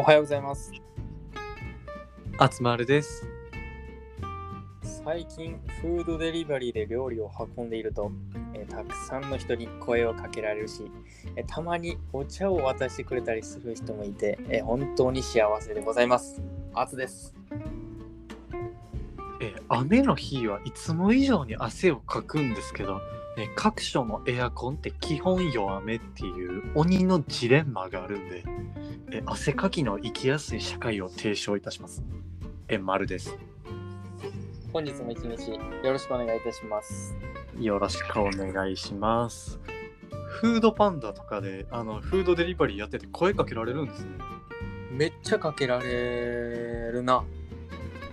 おはようございます。あつまるです。最近、フードデリバリーで料理を運んでいると、えーたくさんの人に声をかけられるし、えーたまにお茶を渡してくれたりする人もいて、えー本当に幸せでございます。あつです。えー雨の日はいつも以上に汗をかくんですけど、えー各所のエアコンって基本弱めっていう鬼のジレンマがあるんで、えー汗かきの生きやすい社会を提唱いたします。えー、丸です。本日も一日よろしくお願いいたします。よろしくお願いします。フードパンダとかであのフードデリバリーやってて声かけられるんですね。めっちゃかけられるな。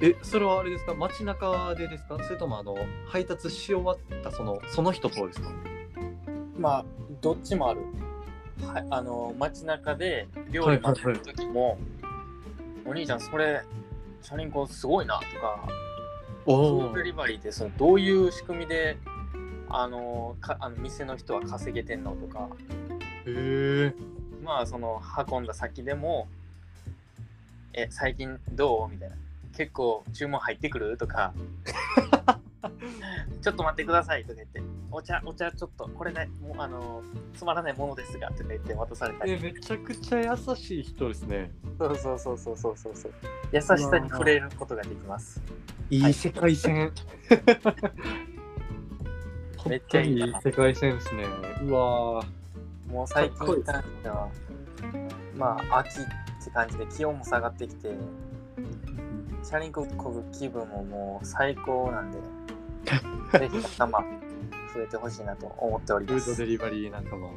え、それはあれですか？街中でですか？それともあの配達し終わったそのその人とですか？まあ、どっちもある。はい、あの、街中で料理待ってる時も、お兄ちゃん、それ、チャリンコすごいなとか、フおー。ドデリバリーってそのどういう仕組みであのかあの店の人は稼げてんのとか。へえ。まあその運んだ先でも「え最近どう?」みたいな「結構注文入ってくる?」とか「ちょっと待ってください」とか言って「お茶お茶ちょっとこれねもうあのつまらないものですが」とか言って渡されたりえ、めちゃくちゃ優しい人ですね。そうそうそうそうそうそうそう優しさに触れることができますいい世界線。めっちゃいい世界線ですね。うわーもう最近まあ、秋って感じで気温も下がってきて、チャリンコこぐ気分ももう最高なんで、ぜひ頭増えてほしいなと思っております。フードデリバリーなんかも。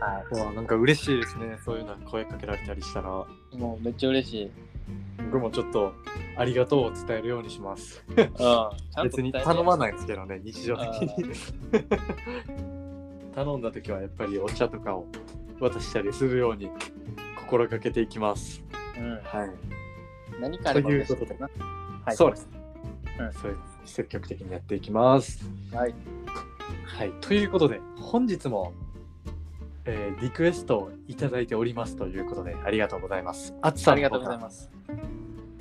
はうわなんか嬉しいですね。そういうの声かけられたりしたら。い、もうめっちゃ嬉しい。僕もちょっとありがとうを伝えるようにします。うん、ちゃんと別に頼まないですけどね、日常的に。頼んだ時はやっぱりお茶とかを渡したりするように心がけていきます。うん、はい。何かあればというな。はい、そうです。うんそういう積極的にやっていきます。はい。はい。ということで、本日も、えーリクエストをいただいておりますということで、ありがとうございます。あつさんありがとうございす。ます。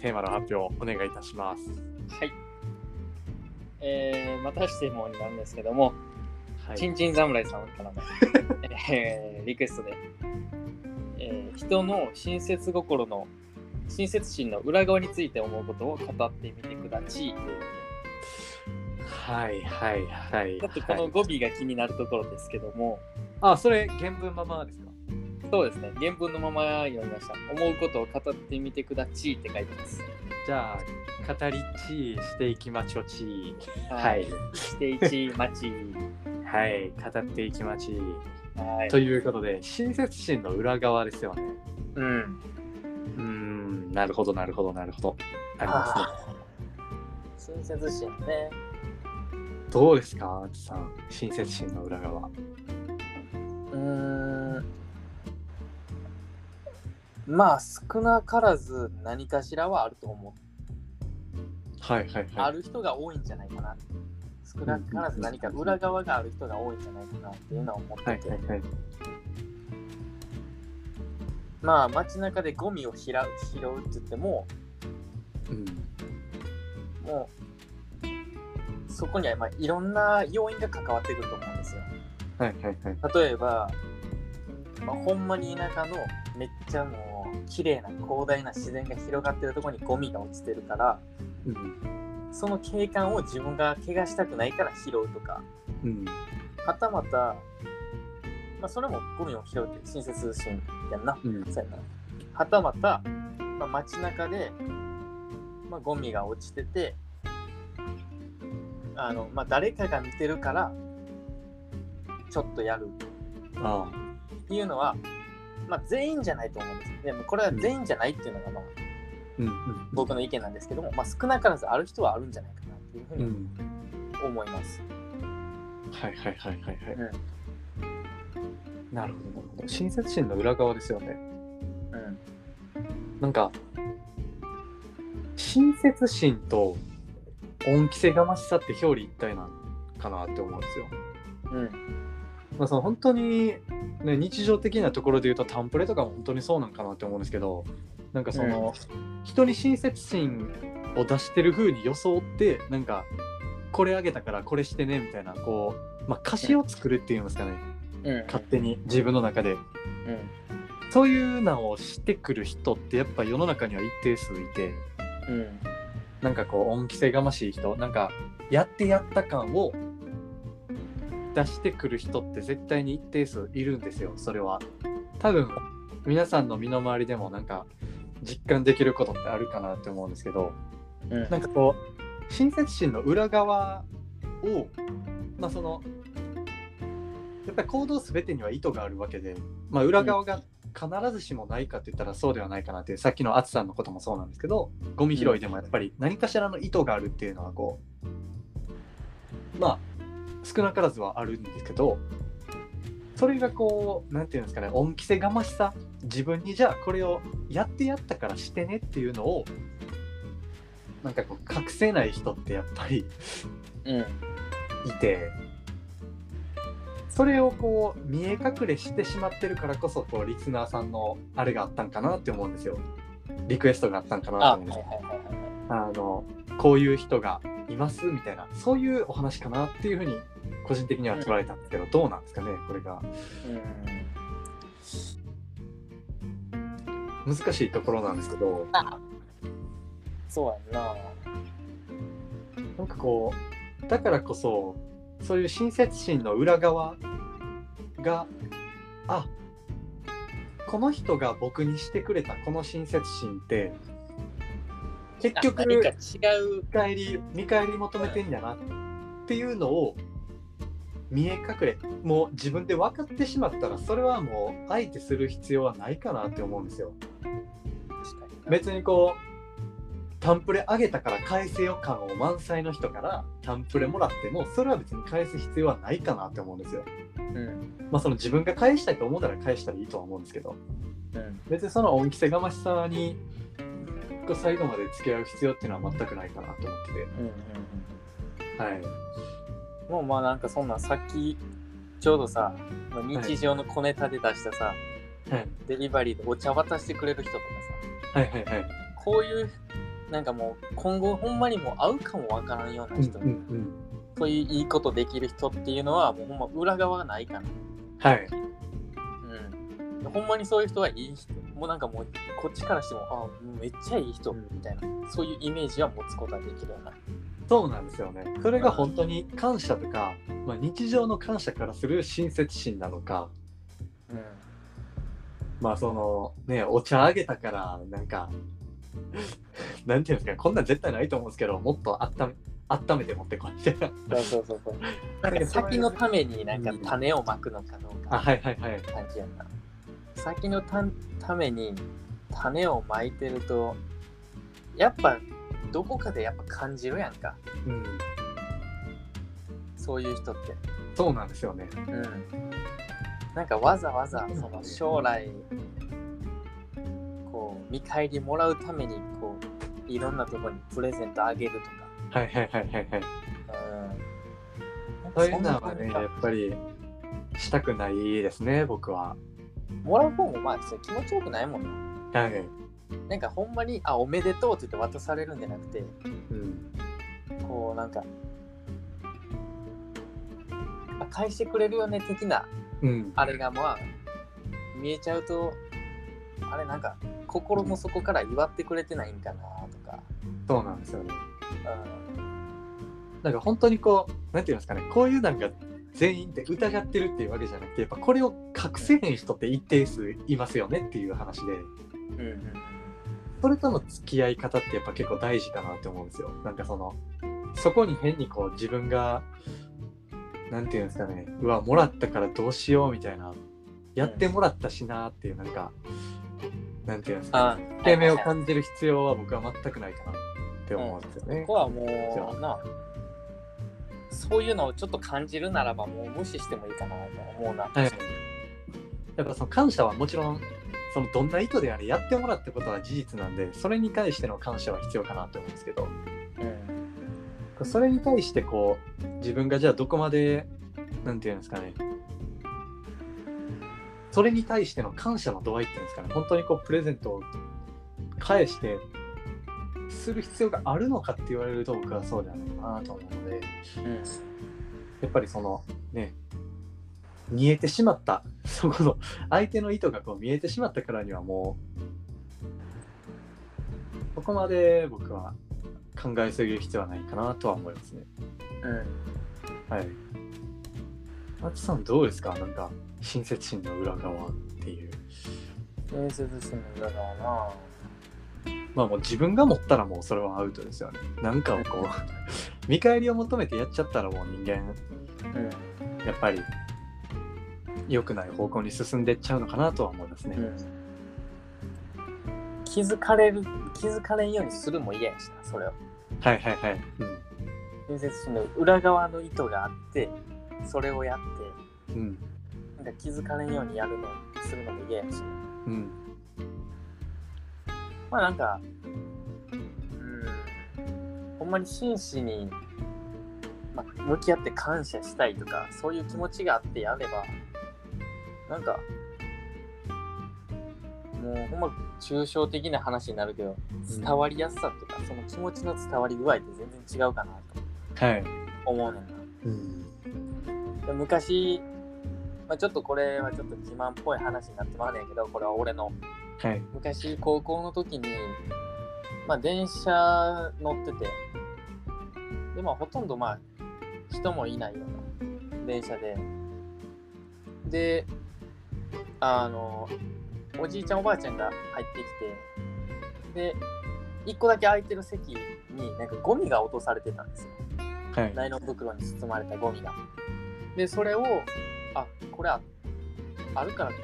テーマの発表をお願いいたします。はい。えー、またしてもになるんですけども、はい。ちんちん侍さんからの、えーリクエストで、えー人の親切心の親切心の裏側について思うことを語ってみてくだちいはいはいはい。ちょっとこの語尾が気になるところですけども、あ、それ原文ままですか？そうですね、原文のまま読みました。思うことを語ってみてくだちいって書いてます。じゃあ、語りちしていきまちょち。はい。して一待ち。はい。語っていきまち。はい。ということで、親切心の裏側ですよね。うん。うーん、なるほど、なるほど、なるほど。ありますね。親切心ね。どうですか、あつさん。親切心の裏側。うーん。まあ、少なからず何かしらはあると思う。はいはいはい。ある人が多いんじゃないかな。少なからず何か裏側がある人が多いんじゃないかなっていうのは思ってて、はいはいはい。まあ街中でゴミを拾う拾うって言っても、うん。もうそこにはまあいろんな要因が関わってくると思うんですよ。はいはいはい。例えば、まあ、ほんまに田舎のめっちゃもう綺麗な広大な自然が広がってるところにゴミが落ちてるから、うん。その景観を自分が怪我したくないから拾うとか、うん。はたまた、まあ、それもゴミを拾うって親切心やんな。うん。そうやな。はたまた、まあ、街中で、まあ、ゴミが落ちてて、あの、まあ、誰かが見てるから、ちょっとやるあっていうのは、まあ、全員じゃないと思うんです。でも、これは全員じゃないっていうのが、まあ、うんうん。僕の意見なんですけども、まあ、少なからずある人はあるんじゃないかなっていうふうにうん。思います。はいはいはいはいはい。うん。なるほどなるほど。親切心の裏側ですよね。うん。なんか、親切心と恩着せがましさって表裏一体なのかなって思うんですよ。うん。まあ、その本当に、ね、日常的なところで言うとタンプレとかも本当にそうなんかなって思うんですけどなんかその、人に親切心を出してる風に装ってなんかこれあげたからこれしてねみたいなこう、まあ、歌詞を作るっていうんですかね、うん勝手に自分の中で。うん。そういうのをしてくる人ってやっぱ世の中には一定数いて。うん。なんかこう恩着せがましい人。なんかやってやった感を出してくる人って絶対に一定数いるんですよ。それは。多分皆さんの身の回りでもなんか実感できることってあるかなって思うんですけど。うん。なんかこう親切心の裏側をまあそのやっぱり行動全てには意図があるわけで、まあ、裏側が必ずしもないかって言ったらそうではないかなっていうさっきの淳さんのこともそうなんですけどゴミ拾いでもやっぱり何かしらの意図があるっていうのはこうまあ少なからずはあるんですけどそれがこうなんていうんですかね恩着せがましさ自分にじゃあこれをやってやったからしてねっていうのをなんかこう隠せない人ってやっぱりうん。いてそれをこう見え隠れしてしまってるからこそこうリスナーさんのあれがあったんかなって思うんですよ。リクエストがあったんかなとあ思うんですあのこういう人がいますみたいなそういうお話かなっていうふうに個人的には捉えたんですけど、どうなんですかねこれが。うん難しいところなんですけど。そうやんな。なんかこうだからこそそういう親切心の裏側があこの人が僕にしてくれたこの親切心って結あ局何か違う見返り見返り求めてんだなっていうのを見え隠れもう自分で分かってしまったらそれはもう相手する必要はないかなって思うんですよ。別にこうタンプレあげたから返せよ感を満載の人からタンプレもらってもそれは別に返す必要はないかなって思うんですよ。うん。まあその自分が返したいと思うなら返したらいいとは思うんですけど。うん。別にその恩着せがましさに最後まで付き合う必要っていうのは全くないかなと思ってうんうんてはい。うん。もうまあなんかそんなんさっきちょうどさ日常の小ネタで出したさ、はい。デリバリーでお茶渡してくれる人とかさ。はいはいはい。こういうなんかもう今後ほんまにもう会うかもわからんような人、うんうんそういういいことできる人っていうのはもうほんま裏側がないかな。はい。うん。ほんまにそういう人はいい人。もうなんかもうこっちからしても、あめっちゃいい人うんみたいな、そういうイメージは持つことはできるよな。そうなんですよね。それが本当に感謝とか、まあ、日常の感謝からする親切心なのか、うん。まあそのね、お茶あげたから、なんか、なんていうんですか、こんなん絶対ないと思うんですけど、もっと温め温めて持ってこいみたいな。そうそうそうそう。なんか先のためになんか種をまくのかどうあ、かはいはいはい。感じやな。先のたために種をまいてると、やっぱどこかでやっぱ感じるやんか。うん。そういう人って。そうなんですよね。うん。なんかわざわざその将来こう見返りもらうためにこういろんなところにプレゼントあげるとか。はいはいはいはいはい。うん。そういうのはね、やっぱりしたくないですね、僕は。もらう方もまあ気持ちよくないもんな。はい。なんかほんまにあおめでとうって言って渡されるんじゃなくてうん。こうなんかあ返してくれるよね的なうん。あれがまあ見えちゃうとあれなんか心の底から祝ってくれてないんかなとか、そうなんですよね。うなんか本当にこう、なんていうんですかね、こういうなんか全員って疑ってるっていうわけじゃなくて、やっぱこれを隠せへん人って一定数いますよねっていう話で、んうんうん。それとの付き合い方ってやっぱ結構大事かなって思うんですよ。なんかその、そこに変にこう自分が、なんていうんですかね、うわ、もらったからどうしようみたいな、やってもらったしなっていうなんか、なんていうんですか、あ引け目を感じる必要は僕は全くないかな。って思うんですよね。ここ。はもうなそういうのをちょっと感じるならばもう無視してもいいかなと思うな、はい。やっぱその感謝はもちろんそのどんな意図であれやってもらったことは事実なんでそれに対しての感謝は必要かなと思うんですけど。うんそれに対してこう自分がじゃあどこまでなんていうんですかね。それに対しての感謝の度合いっていうんですかね。本当にこうプレゼントを返してする必要があるのかって言われると僕はそうではないかなと思うのでうんやっぱりそのね見えてしまった そこの相手の意図がこう見えてしまったからにはもうここまで僕は考えすぎる必要はないかなとは思いますね。うんはい。松さんどうですか？なんか親切心の裏側っていう。面接心の裏側なまあもう自分が持ったらもうそれはアウトですよね。なんかをこう 見返りを求めてやっちゃったらもう人間うんやっぱり良くない方向に進んでっちゃうのかなとは思いますね。うん気づかれる気づかれんようにするも嫌やしなそれをはいはいはい。うん。面接心の裏側の意図があってそれをやってうん。なんか気づかれんようにやるのするのも嫌やしうん。まあなんかうんほんまに真摯に、まあ、向き合って感謝したいとかそういう気持ちがあってやればなんかもうほんま抽象的な話になるけど伝わりやすさとか、その気持ちの伝わり具合って全然違うかなとはい。思うねんな。うん。で昔、まあ、ちょっとこれはちょっと自慢っぽい話になってまうねんけどこれは俺のはい。昔高校の時に、まあ、電車乗っててでまあほとんどまあ人もいないような電車でであのおじいちゃんおばあちゃんが入ってきてで1個だけ空いてる席になんかゴミが落とされてたんですよはい。ナイロン袋に包まれたゴミが。で、それを、あ、これああるから、こ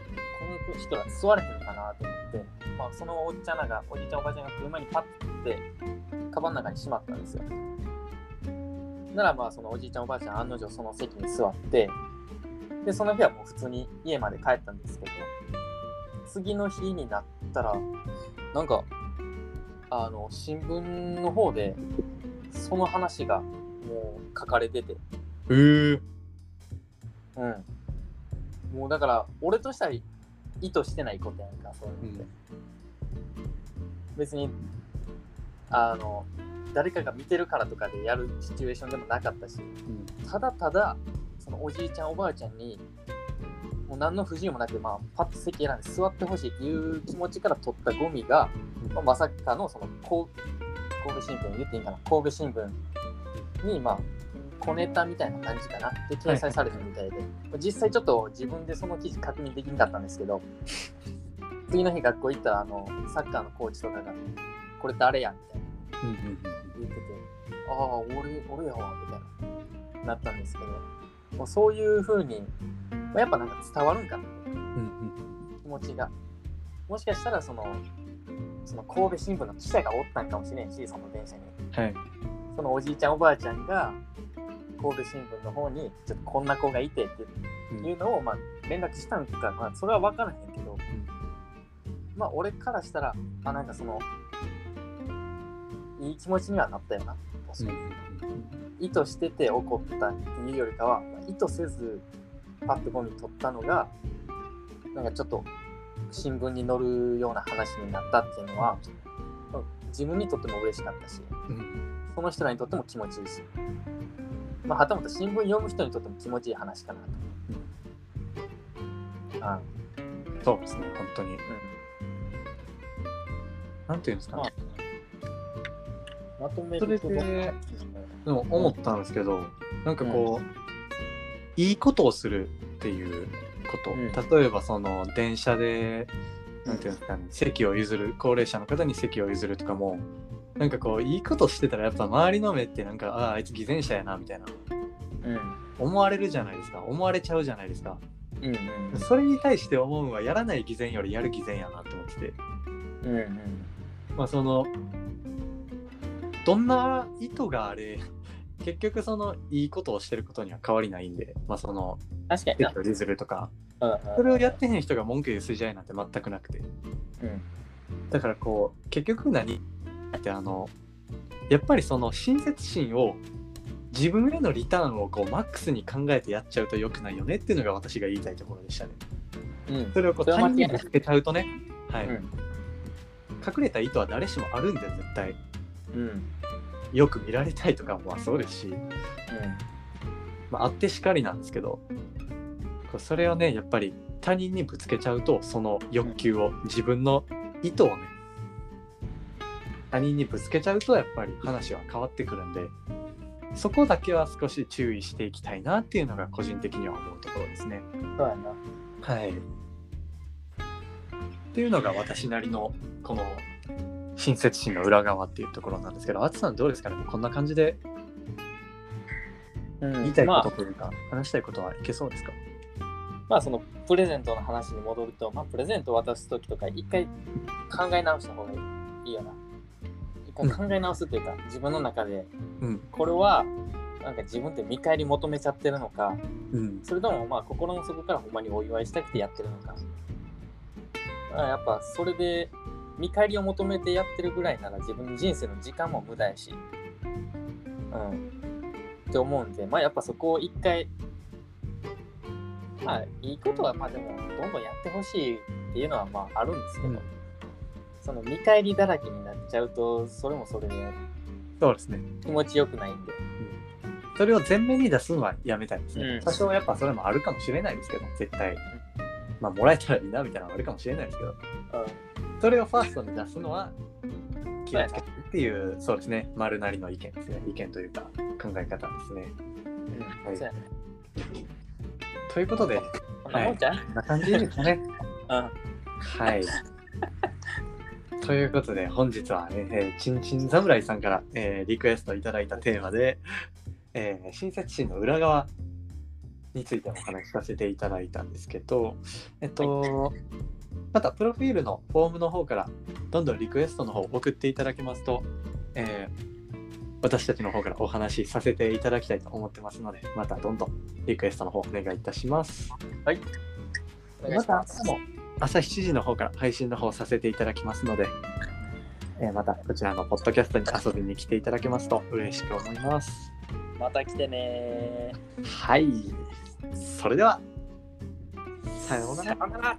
の人ら座れへんかなと思って、まあ、そのおっちゃんらが、おじいちゃんおばあちゃんが車にパッて、カバンの中にしまったんですよ。ならまあ、そのおじいちゃんおばあちゃん案の定その席に座って、で、その日はもう普通に家まで帰ったんですけど、次の日になったら、なんか、あの、新聞の方で、その話がもう書かれてて、えー。うん。もうだから、俺としたら意図してないことやんか、そういうのって。うん別に、あの、誰かが見てるからとかでやるシチュエーションでもなかったし、うん。ただただ、そのおじいちゃん、おばあちゃんに、もう何の不自由もなく、まあ、パッと席選んで座ってほしいっていう気持ちから取ったゴミが、まあ、まさかのその神神戸新聞言っていいんかな神戸新聞にまあ小ネタみたいな感じかなで掲載されてるみたいで、実際ちょっと自分でその記事確認できなかったんですけど 次の日学校行ったらあのサッカーのコーチとかが「これ誰や?」みたいなうん。うん。言ってて「ああ俺俺やわ」みたいななったんですけどもうそういう風にまあやっぱなんか伝わるんかなうん。気持ちがもしかしたらそのその神戸新聞の記者がおったんかもしれんしその電車にはい。そのおじいちゃんおばあちゃんが神戸新聞の方にちょっとこんな子がいてってうん。いうのをまあ連絡したんかまあそれは分からへんけど、まあ俺からしたらあなんかそのいい気持ちにはなったよな。確かに、意図してて怒ったっていうよりかは意図せずパッとゴミ取ったのがなんかちょっと新聞に載るような話になったっていうのは自分にとっても嬉しかったしうん。その人らにとっても気持ちいいし、まあ、はたまた新聞読む人にとっても気持ちいい話かなと。あそうですね、本当に。うん。なんていうんですかね。まとめそれるとででも思ったんですけど、なんかこう、いいことをするっていうこと、例えばその電車で、なんていうんですかね、席を譲る、高齢者の方に席を譲るとかも、なんかこう、いいことしてたらやっぱ周りの目ってなんか、ああ、あいつ偽善者やな、みたいな、うん思われるじゃないですか。思われちゃうじゃないですか。うん。うんそれに対して思うのは、やらない偽善よりやる偽善やなと思ってて。うんうん。まあそのどんな意図があれ結局そのいいことをしてることには変わりないんで。まあその確かに。な席を譲るとか。うんうん。それをやってへん人が文句言う筋合いなんて全くなくて。うん。だからこう結局何ってあのやっぱりその親切心を自分へのリターンをこうマックスに考えてやっちゃうと良くないよねっていうのが私が言いたいところでしたね。うん。それをこう他人にぶつけちゃうとね、はいうん隠れた意図は誰しもあるんで絶対うん。よく見られたいとかもまあそうですし、まあ、あってしかりなんですけどこうそれをねやっぱり他人にぶつけちゃうとその欲求を自分の意図をね他人にぶつけちゃうとやっぱり話は変わってくるんでそこだけは少し注意していきたいなっていうのが個人的には思うところですね。うん。そうやな。はい。っていうのが私なりのこの親切心の裏側っていうところなんですけど、あつさんどうですかね？こんな感じでうん言いたいこまあとというか、話したいことはいけそうですか？まあそのプレゼントの話に戻ると、まあプレゼントを渡す時とか一回考え直した方がいいよな。一回考え直すというか、自分の中でうん。これはなんか自分って見返り求めちゃってるのか、うん。それともまあ心の底からほんまにお祝いしたくてやってるのか。まあやっぱそれで見返りを求めてやってるぐらいなら自分の人生の時間も無駄やし。うん。って思うんで、まあやっぱそこを一回、まあいいことはまあでもどんどんやってほしいっていうのはまああるんですけど、うんその見返りだらけになっちゃうと、それもそれでそうですね。気持ちよくないんで。それを前面に出すのはやめたいですね。うん多少やっぱそれもあるかもしれないですけど、絶対。まあ、もらえたらいいなみたいなのはあるかもしれないですけど、うんそれをファーストに出すのは気をつけてっていう、そうですね。丸なりの意見ですね。意見というか考え方ですね。うんはい。ということで、こんなもんじゃん、こんな感じですかね。うんはい。ということで、本日はね、えー、ちんちん侍さんから、えーリクエストいただいたテーマで、えー親切心の裏側についてお話しさせていただいたんですけど、えっと、また、プロフィールのフォームの方から、どんどんリクエストの方を送っていただけますと、えー私たちの方からお話しさせていただきたいと思ってますので、またどんどんリクエストの方お願いいたします。はい。お願いましたます。朝も朝7時の方から配信の方させていただきますので、えーまたこちらのポッドキャストに遊びに来ていただけますと嬉しく思います。また来てねはい。それでは、さようなら。